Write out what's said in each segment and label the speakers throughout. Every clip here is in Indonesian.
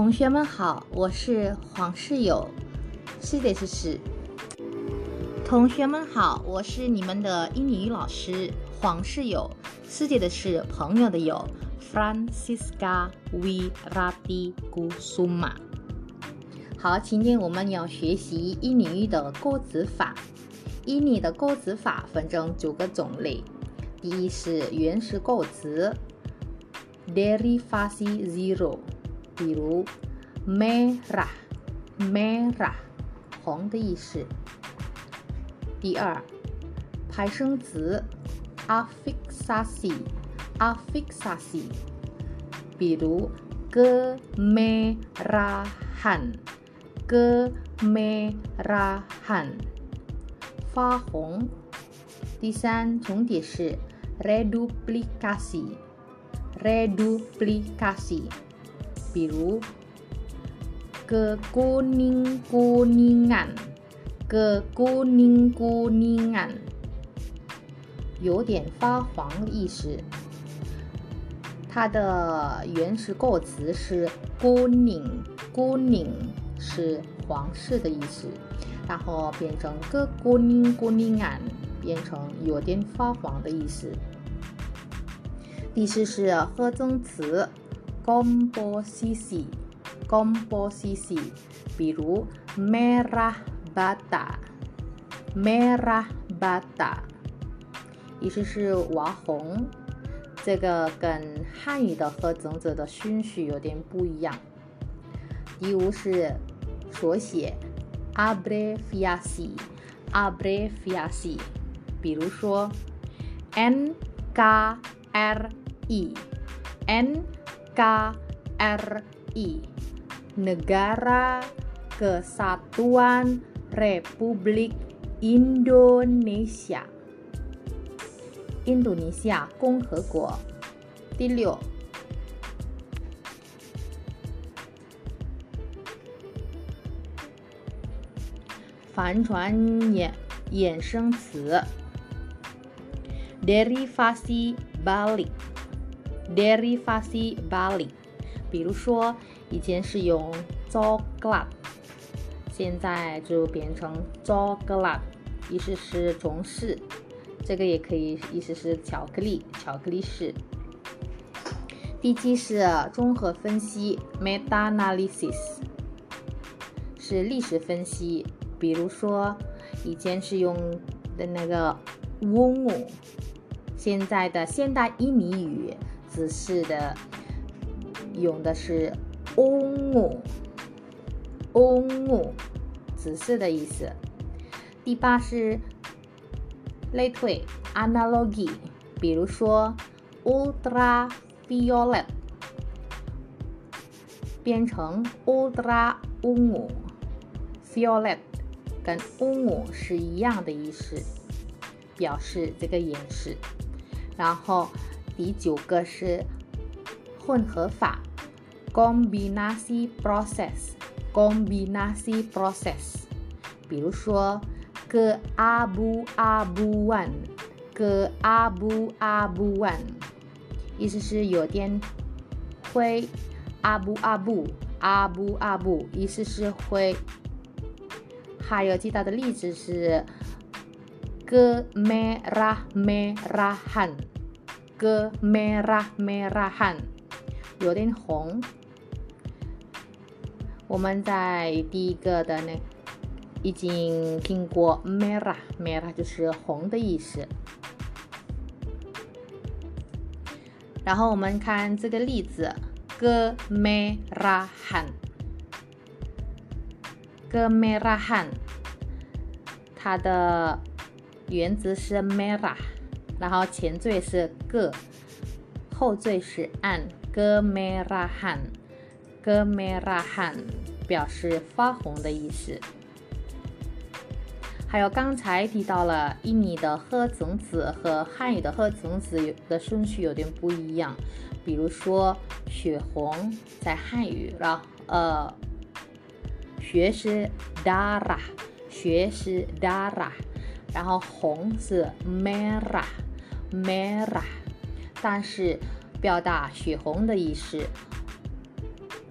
Speaker 1: 同学们好，我是黄世友，是的，是是。同学们好，我是你们的英语老师黄世友，世界的是朋友的友，Francisca Wirati Kusuma。好，今天我们要学习英语的构词法。英语的构词法分成九个种类，第一是原始构词，derivasi zero。比如 merah，merah，红的意思。第二，派生词 affixasi，affixasi，比如 kemerahan，kemerahan，发红。第三，重点是 reduplikasi，reduplikasi。比如 kekuning kuningan kekuning kuningan 有点发黄的意思。它的原始构词是 kuning，kuning 是黄色的意思，然后变成 kekuning kuningan 变成有点发黄的意思。第四是合成词。komposisi，komposisi，比如 merah bata，merah bata，意思是瓦红。这个跟汉语的合成者的顺序有点不一样。第五是缩写 abbreviasi，abbreviasi，比如说 NKRI，N。KRI Negara Kesatuan Republik Indonesia Indonesia 共和国。第六，反转衍衍生词 derivasi balik。 Derivasi balik，比如说以前是用 coklat，现在就变成 coklat，意思是中式，这个也可以意思是巧克力，巧克力式。第七是综合分析 meta analysis，是历史分析，比如说以前是用的那个 ungu，现在的现代印尼语。紫式的用的是 ungu，ungu，紫色的意思。第八是类推 analogy，比如说 ultraviolet 变成 ultra ungu，violet 跟 ungu 是一样的意思，表示这个颜色。然后。第九个是混合法，combinasi proses，combinasi proses。比如说，keabu-abuan，keabu-abuan，意思是有点灰，abu-abu，abu-abu，意思是灰。还有其他的例子是，kemerah-merahan。个 merah merahan 有点红。我们在第一个的那已经听过 merah merah 就是红的意思。然后我们看这个例子，ke merahan ke merahan 它的原字是 merah。然后前缀是个，后缀是 an，ge merahan，ge merahan 表示发红的意思。还有刚才提到了印尼的合成词和汉语的合成词的顺序有点不一样，比如说血红在汉语，然后呃，血是 darah，血是 dara，然后红是 mera。merah，但是表达血红的意思，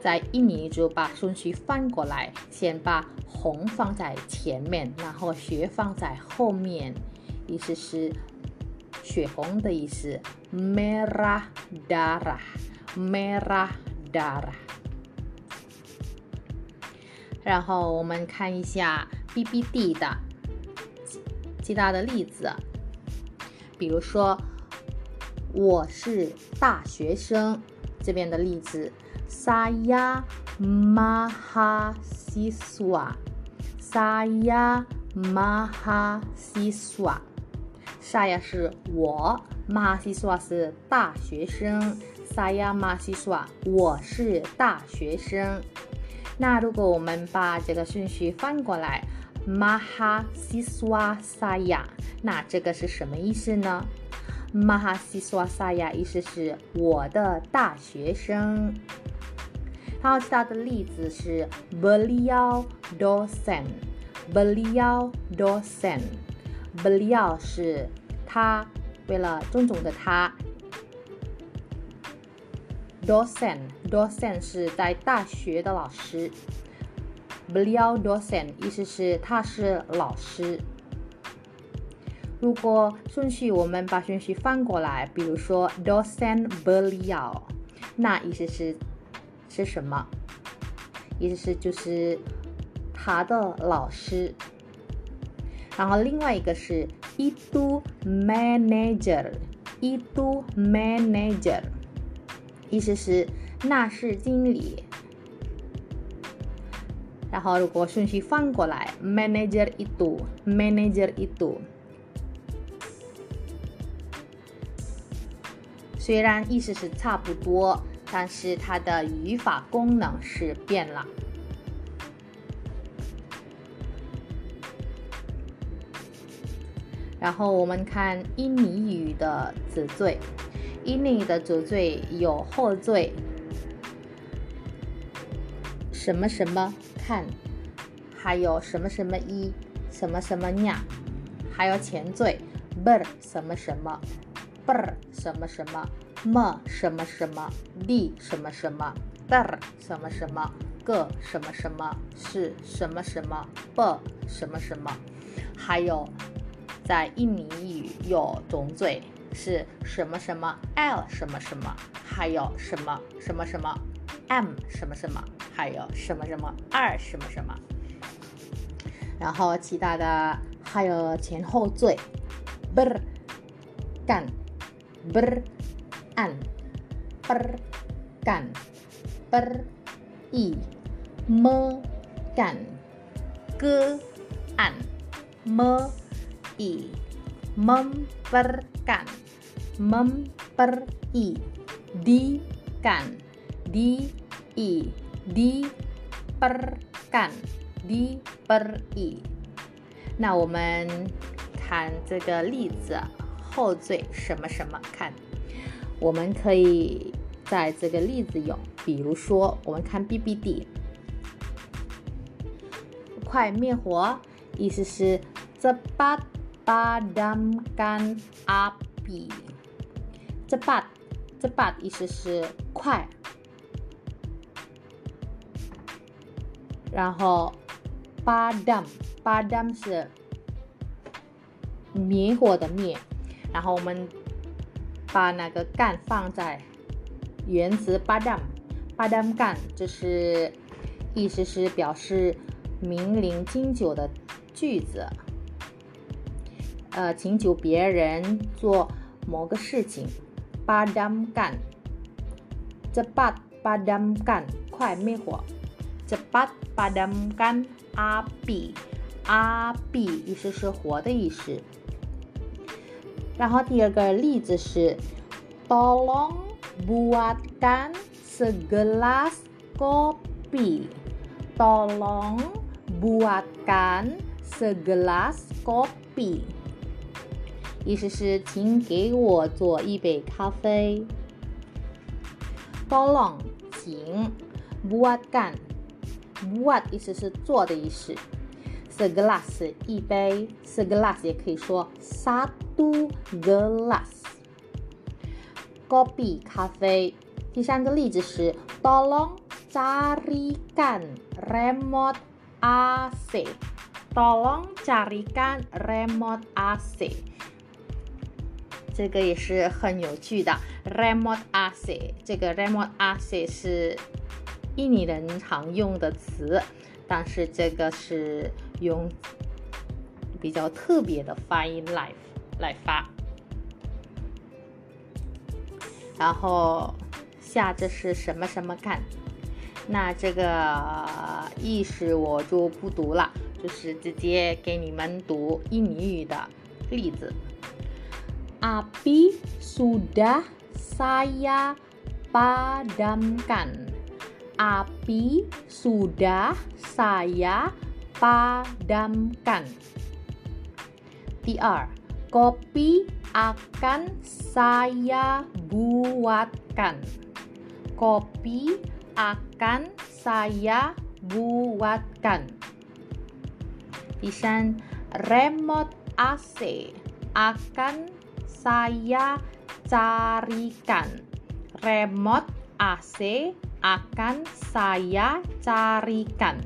Speaker 1: 在印尼就把顺序翻过来，先把红放在前面，然后血放在后面，意思是血红的意思。merah dara，Merah dara。然后我们看一下 BBD 的其他的例子，比如说我是大学生这边的例子。Saya mahasiswa. Saya mahasiswa. Saya 是我，mahasiswa 是大学生。Saya mahasiswa，我是大学生。那如果我们把这个顺序翻过来，mahasiswa saya，那这个是什么意思呢？mahasiswa saya 意思是我的大学生。还有其他的例子是 beliau dosen，beliau dosen，beliau 是他，为了种种的他，dosen dosen 是在大学的老师，beliau dosen 意思是他是老师。如果顺序我们把顺序翻过来，比如说 dosen beliau，那意思是。是什么？意思是就是他的老师。然后另外一个是 itu manager，itu manager，意思是那是经理。然后如果顺序翻过来，manager itu，manager itu，虽然意思是差不多。但是它的语法功能是变了。然后我们看印尼语的词缀，印尼的词缀有后缀，什么什么看，还有什么什么一，什么什么呀，还有前缀 ber 什么什么，ber 什么什么。么什么什么，d 什么什么，der 什么什么，个什么什么，是什么什么，b 什么什么，还有在印尼语有总缀是什么什么，l 什么什么，还有什么什么什么，m 什么什么，还有什么什么二什么什么，然后其他的还有前后缀，ber 干，ber。an per kan per i me kan ke an me i memperkan memperi di kan di i di perkan di peri 那我们看这个例子，后缀什么什么看。我们可以在这个例子用，比如说，我们看 BBD，快灭火，意思是 cepat padamkan api，cepat，cepat 意思是快，然后 padam，padam 是灭火的灭，然后我们。把那个干放在原词 badam，badam 干，这是意思是表示命令经久的句子，呃，请求别人做某个事情。badam 干，cepat badam 干，快灭火。cepat badam 干，api，api 意思是火的意思。然后第二个例子是，tolong buatkan segelas kopi。tolong buatkan segelas kopi。意思是请给我做一杯咖啡。tolong 请 ，buatkan，buat 意思是做的意思。segelas 一杯，segelas 也可以说 satu gelas。kopi 咖啡。第三个例子是 tolong carikan remote AC. Tolong carikan remote AC. 这个也是很有趣的 remote AC。这个 remote AC 是 印尼人常用的词，但是这个是用比较特别的发音来来发。然后下这是什么什么干？那这个意思我就不读了，就是直接给你们读印尼语的例子。Api sudah saya padamkan. api sudah saya padamkan. TR, kopi akan saya buatkan. Kopi akan saya buatkan. Isan. remote AC akan saya carikan. Remote AC akan saya carikan.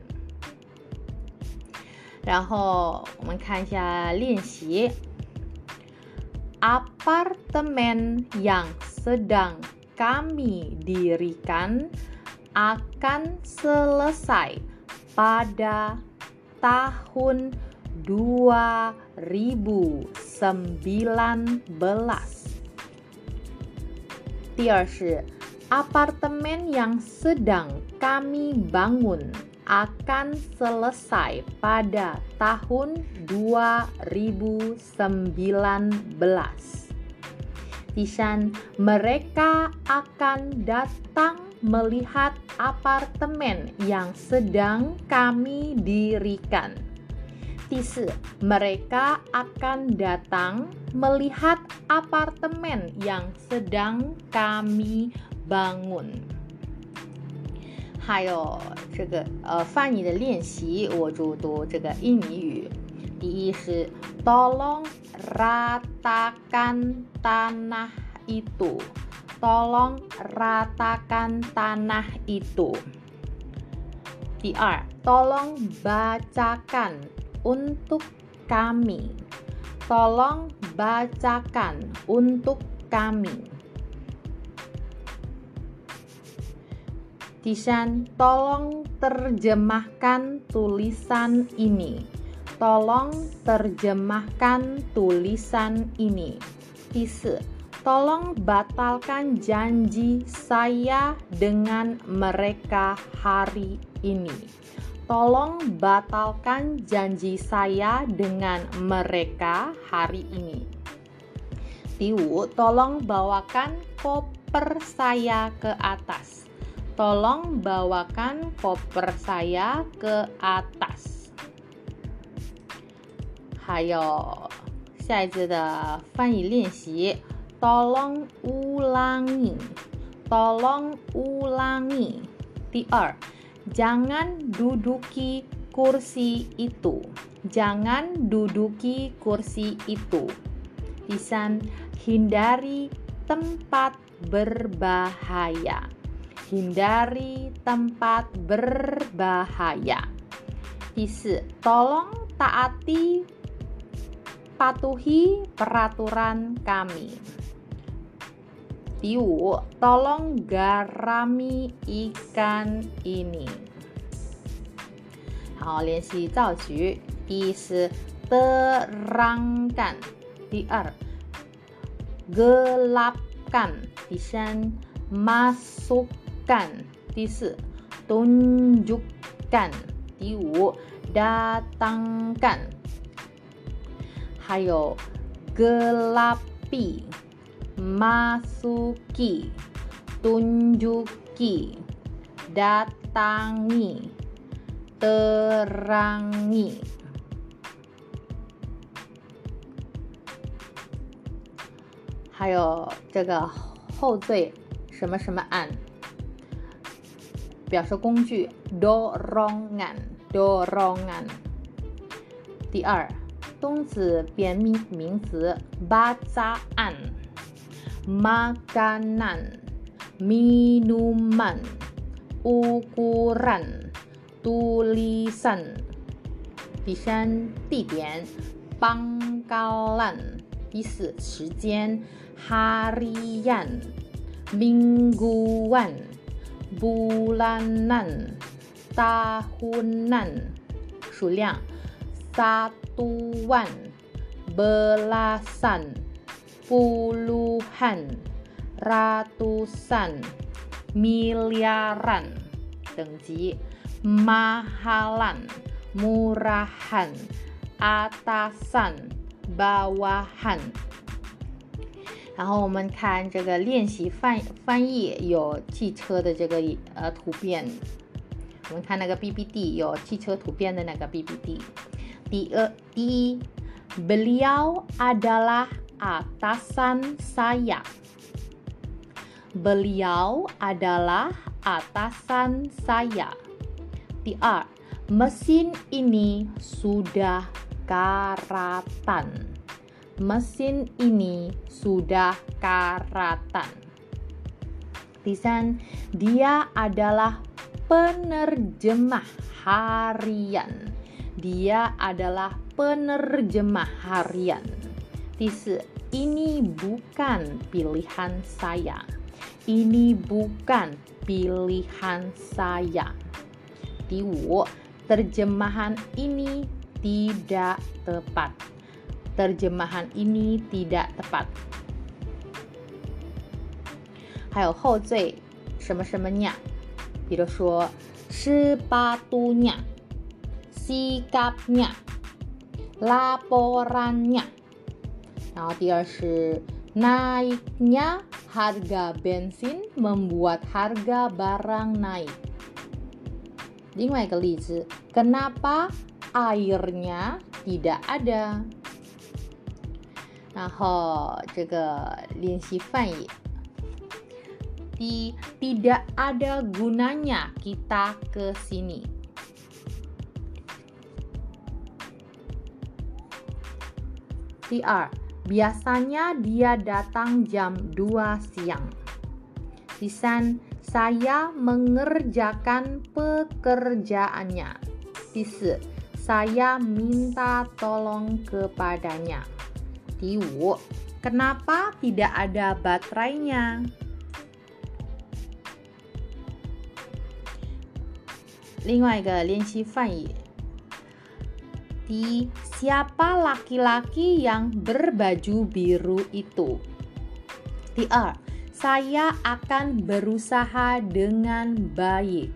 Speaker 1: 然后我们看一下练习。Apartemen yang sedang kami dirikan akan selesai pada tahun 2019. 第二是 apartemen yang sedang kami bangun akan selesai pada tahun 2019. Tishan, mereka akan datang melihat apartemen yang sedang kami dirikan. Tise, mereka akan datang melihat apartemen yang sedang kami bangun. 还有这个呃翻译的练习，我就读这个印尼语。第一是 tolong ratakan tanah itu. Tolong ratakan tanah itu. 第二，tolong bacakan untuk kami. Tolong bacakan untuk kami. Tishan, tolong terjemahkan tulisan ini. Tolong terjemahkan tulisan ini. Tise, tolong batalkan janji saya dengan mereka hari ini. Tolong batalkan janji saya dengan mereka hari ini. Tiwu, tolong bawakan koper saya ke atas Tolong bawakan koper saya ke atas. 还有下一次的翻译练习，tolong ulangi, tolong ulangi. 第二，jangan duduki kursi itu, jangan duduki kursi itu. 第三，hindari tempat berbahaya hindari tempat berbahaya. 第四, tolong taati patuhi peraturan kami. 第五, tolong garami ikan ini. 好，练习造句。第一是 terangkan，第二 gelapkan，第三 masuk tunjukkan. 第四，tunjukkan. 第五，datangkan. 还有 gelapi, masuki, tunjuki, datangi, terangi. 还有这个后缀什么什么 an。 表示工具 dorongan dorongan。第二，动词变名名词 bacaan makanan minuman ukuran tulisan 第三地点 pangkalan 第四时间 harian mingguan bulanan tahunan 数量 satuan belasan puluhan ratusan miliaran 等级 mahalan murahan atasan bawahan 然后我们看这个练习翻翻译有汽车的这个呃图片，我们看那个 PPT 有汽车图片的那个 PPT。第二，第一，beliau adalah atasan saya。beliau adalah atasan saya。第二，mesin ini sudah karatan。 Mesin ini sudah karatan. Tisan, dia adalah penerjemah harian. Dia adalah penerjemah harian. Tis, ini bukan pilihan saya. Ini bukan pilihan saya. Tiwo, terjemahan ini tidak tepat terjemahan ini tidak tepat. 还有后缀什么什么 nya，比如说 sepatunya, sikapnya, laporannya。然后第二是 naiknya harga bensin membuat harga barang naik。另外一个例子，kenapa airnya tidak ada？ 然后这个练习翻译。Di, tidak ada gunanya kita ke sini. Di biasanya dia datang jam 2 siang. Di saya mengerjakan pekerjaannya. Di saya minta tolong kepadanya. 第五，kenapa tidak ada baterainya? Di siapa laki-laki yang berbaju biru itu? Di saya akan berusaha dengan baik.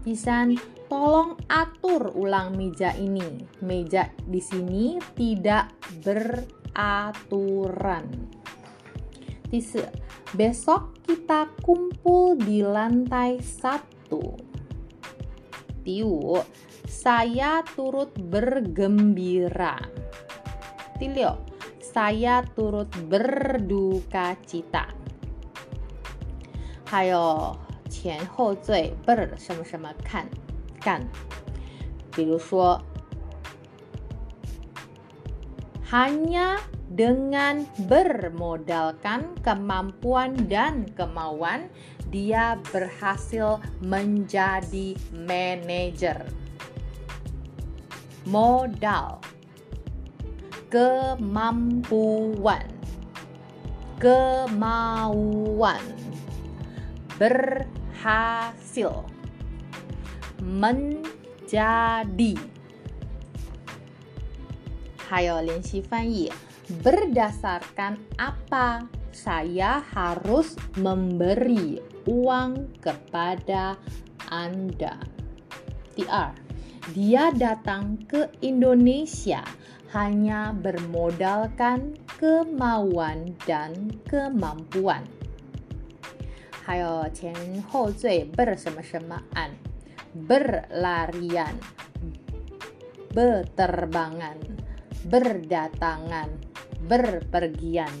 Speaker 1: Pisan, tolong atur ulang meja ini. Meja di sini tidak ber aturan. Tiga, besok kita kumpul di lantai satu. Tiu, saya turut bergembira. Tilio, saya turut berduka cita. Hayo, 前后缀 ber 什么什么看干，比如说 hanya dengan bermodalkan kemampuan dan kemauan, dia berhasil menjadi manajer. Modal, kemampuan, kemauan, berhasil, menjadi 还有练习翻译 berdasarkan apa saya harus memberi uang kepada Anda. TR dia datang ke Indonesia hanya bermodalkan kemauan dan kemampuan. 还有前后缀 ber 什么什么 an berlarian berterbangan berdatangan, berpergian.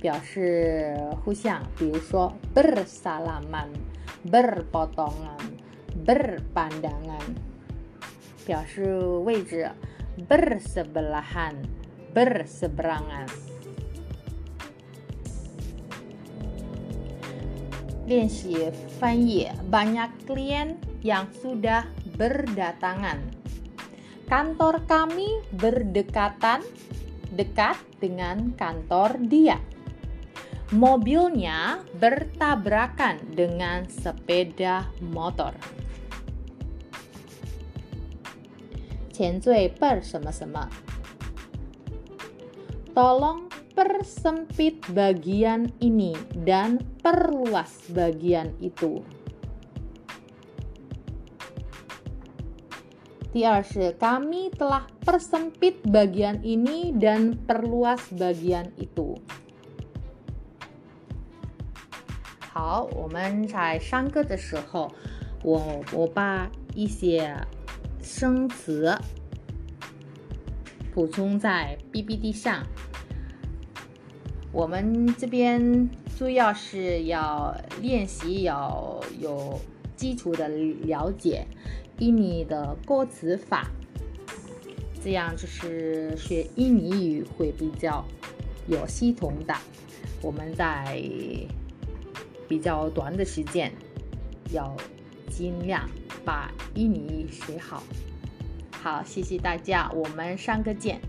Speaker 1: 表示互相，比如说 bersalaman, berpotongan, berpandangan，表示位置 bersebelahan, berseberangan。 练习翻译 banyak klien yang sudah berdatangan. Kantor kami berdekatan dekat dengan kantor dia. Mobilnya bertabrakan dengan sepeda motor. 前缀 per 什么什么 Tolong persempit bagian ini dan perluas bagian itu. 第二是 kami telah persempit bagian ini dan perluas bagian itu. 好，我们在上课的时候，我我把一些生词补充在 PPT 上。我们这边主要是要练习，要有基础的了解印尼的歌词法，这样就是学印尼语会比较有系统的。我们在比较短的时间，要尽量把印尼语学好。好，谢谢大家，我们上课见。